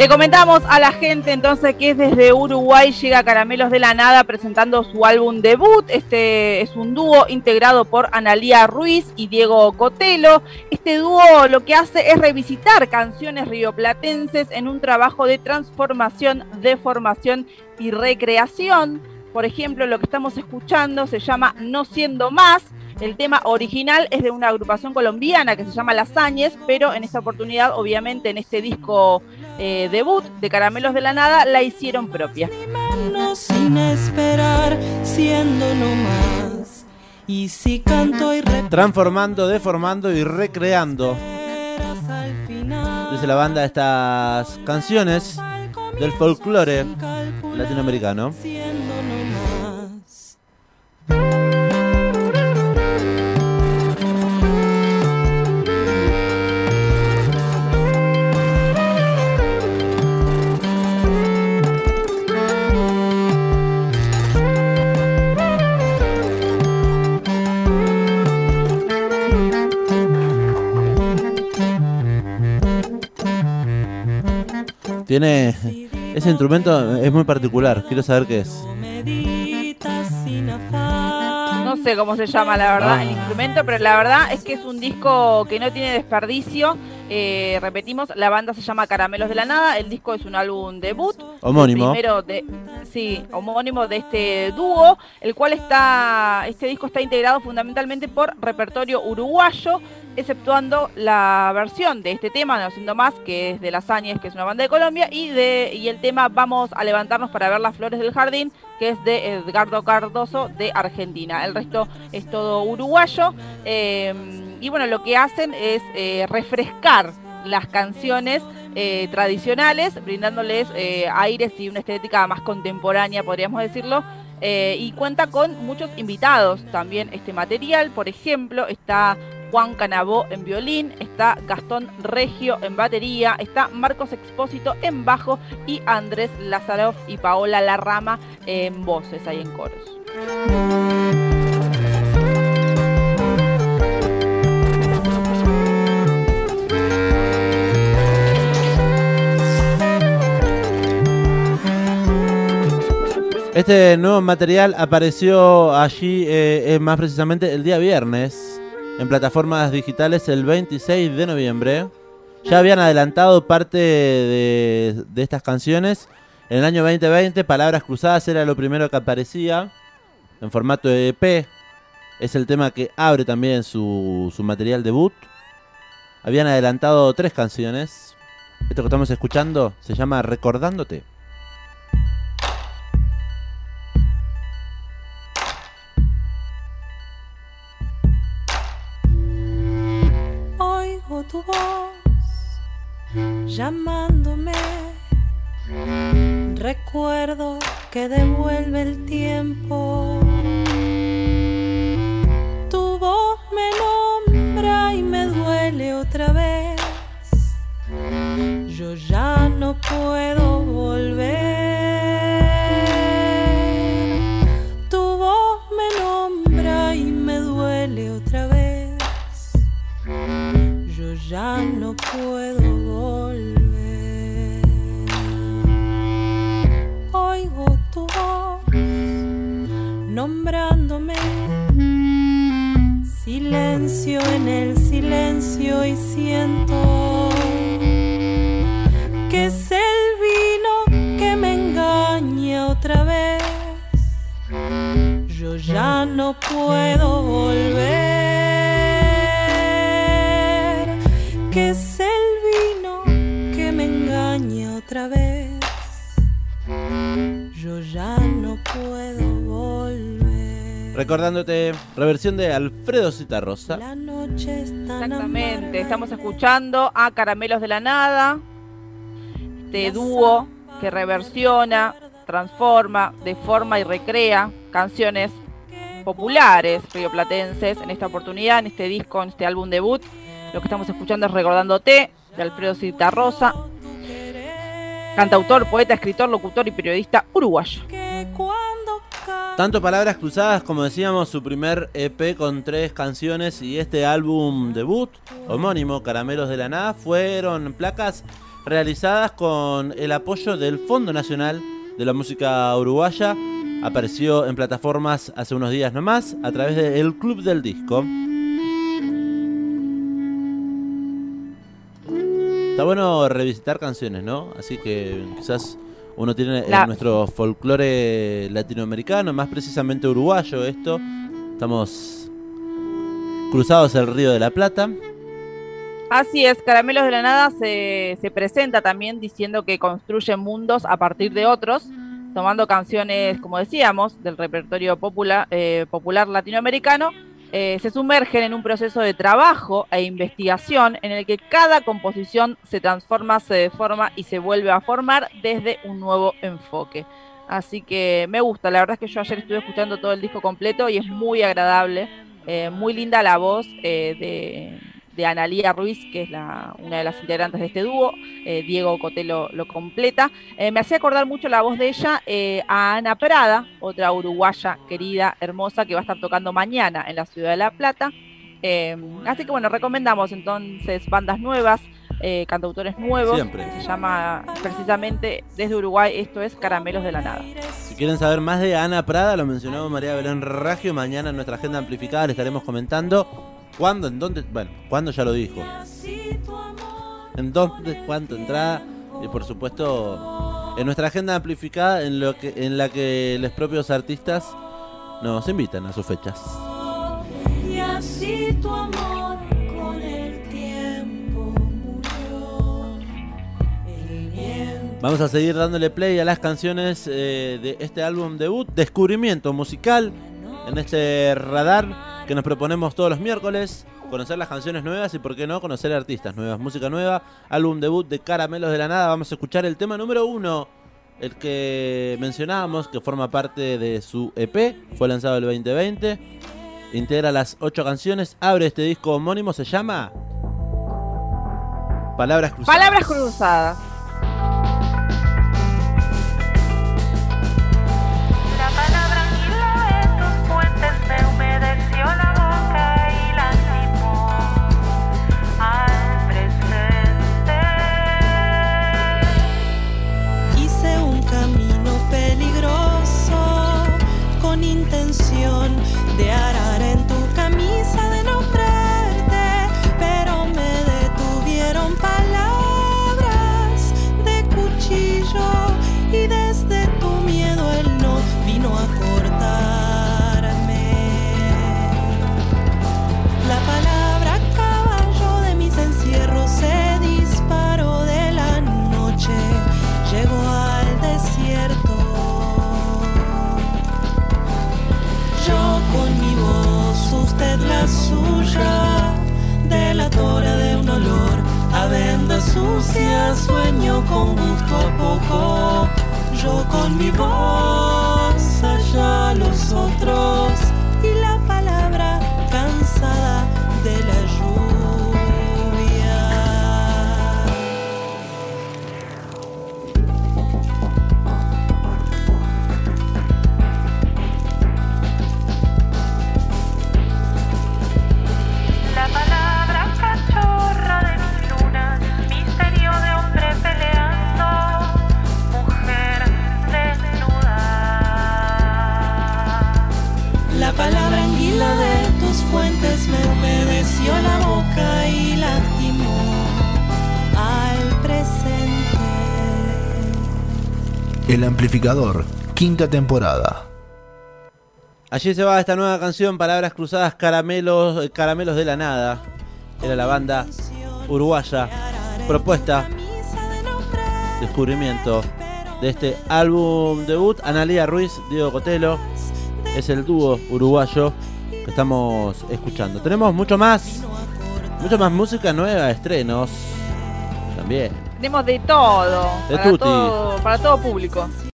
Le comentamos a la gente entonces que es desde Uruguay llega Caramelos de la Nada presentando su álbum debut. Este es un dúo integrado por Analía Ruiz y Diego Cotelo. Este dúo lo que hace es revisitar canciones rioplatenses en un trabajo de transformación, deformación y recreación. Por ejemplo, lo que estamos escuchando se llama No siendo más el tema original es de una agrupación colombiana que se llama Las Áñez, pero en esta oportunidad, obviamente, en este disco eh, debut de Caramelos de la Nada, la hicieron propia. Sin esperar, siendo Y si canto y Transformando, deformando y recreando. Dice la banda estas canciones del folclore latinoamericano. Tiene. Ese instrumento es muy particular. Quiero saber qué es. No sé cómo se llama, la verdad, el instrumento, pero la verdad es que es un disco que no tiene desperdicio. Eh, repetimos, la banda se llama Caramelos de la Nada, el disco es un álbum debut. Homónimo. Primero de, sí, homónimo de este dúo, el cual está, este disco está integrado fundamentalmente por repertorio uruguayo, exceptuando la versión de este tema, No Siendo Más, que es de Las Áñez, que es una banda de Colombia, y, de, y el tema Vamos a levantarnos para ver las flores del jardín, que es de Edgardo Cardoso de Argentina. El resto es todo uruguayo. Eh, y bueno, lo que hacen es eh, refrescar las canciones eh, tradicionales, brindándoles aires y una estética más contemporánea, podríamos decirlo, y cuenta con muchos invitados también este material. Por ejemplo, está Juan Canabó en violín, está Gastón Regio en batería, está Marcos Expósito en bajo y Andrés Lazaroff y Paola Larrama en voces ahí en coros. Este nuevo material apareció allí eh, más precisamente el día viernes en plataformas digitales el 26 de noviembre. Ya habían adelantado parte de, estas canciones. En el año 2020, Palabras Cruzadas era lo primero que aparecía en formato EP. Es el tema que abre también su material debut. Habían adelantado tres canciones. Esto que estamos escuchando se llama Recordándote. Recuerdo que devuelve el tiempo. Tu voz me nombra y me duele otra vez. Yo ya no puedo volver. Silencio en el silencio y siento que es el vino que me engaña otra vez. Yo ya no puedo volver. Recordándote, reversión de Alfredo Citarrosa. La noche Exactamente, estamos escuchando a Caramelos de la Nada, este dúo que reversiona, transforma, deforma y recrea canciones populares rioplatenses en esta oportunidad, en este disco, en este álbum debut lo que estamos escuchando es Recordándote, de Alfredo Rosa, cantautor, poeta, escritor, locutor y periodista uruguayo. Tanto palabras cruzadas como decíamos su primer EP con tres canciones y este álbum debut homónimo Caramelos de la Nada fueron placas realizadas con el apoyo del Fondo Nacional de la Música Uruguaya. Apareció en plataformas hace unos días nomás a través del Club del Disco. Está bueno revisitar canciones, ¿no? Así que quizás uno tiene en nuestro folclore latinoamericano, más precisamente uruguayo esto. Estamos cruzados el Río de la Plata. Así es, Caramelos de la Nada se, se presenta también diciendo que construye mundos a partir de otros, tomando canciones, como decíamos, del repertorio popular, eh, popular latinoamericano, eh, se sumergen en un proceso de trabajo e investigación en el que cada composición se transforma, se deforma y se vuelve a formar desde un nuevo enfoque. Así que me gusta, la verdad es que yo ayer estuve escuchando todo el disco completo y es muy agradable, eh, muy linda la voz eh, de, de Analía Ruiz, que es la, una de las integrantes de este dúo, eh, Diego Cotelo lo completa. Eh, me hacía acordar mucho la voz de ella eh, a Ana Prada, otra uruguaya querida, hermosa, que va a estar tocando mañana en la ciudad de La Plata. Así que bueno, recomendamos entonces bandas nuevas, eh, cantautores nuevos. Siempre. Se llama precisamente desde Uruguay, esto es Caramelos de la Nada. Si quieren saber más de Ana Prada, lo mencionó María Belén Raggio. Mañana en nuestra agenda amplificada le estaremos comentando cuándo, en dónde. Bueno, cuándo ya lo dijo. En dónde, cuánto entrada. Y por supuesto, en nuestra agenda amplificada, en, lo que, en la que los propios artistas nos invitan a sus fechas. Y así tu amor con el tiempo murió. El Vamos a seguir dándole play a las canciones eh, de este álbum debut, Descubrimiento Musical, en este radar que nos proponemos todos los miércoles. Conocer las canciones nuevas y, por qué no, conocer artistas nuevas. Música nueva, álbum debut de Caramelos de la Nada. Vamos a escuchar el tema número uno, el que mencionábamos, que forma parte de su EP. Fue lanzado el 2020. Integra las ocho canciones. Abre este disco homónimo, se llama Palabras Cruzadas. Palabras cruzadas. Usted la suya, delatora de un olor a venda sucia, sueño con gusto a poco. Yo con mi voz, allá los otros, humedeció la boca y lastimó al presente. El amplificador, quinta temporada. Allí se va esta nueva canción, Palabras Cruzadas, Caramelos, eh, Caramelos de la Nada. Era la banda uruguaya, propuesta, descubrimiento de este álbum debut. Analía Ruiz, Diego Cotelo, es el dúo uruguayo estamos escuchando. Tenemos mucho más, mucho más música nueva, estrenos también. Tenemos de todo, De para tutti. todo, para todo público.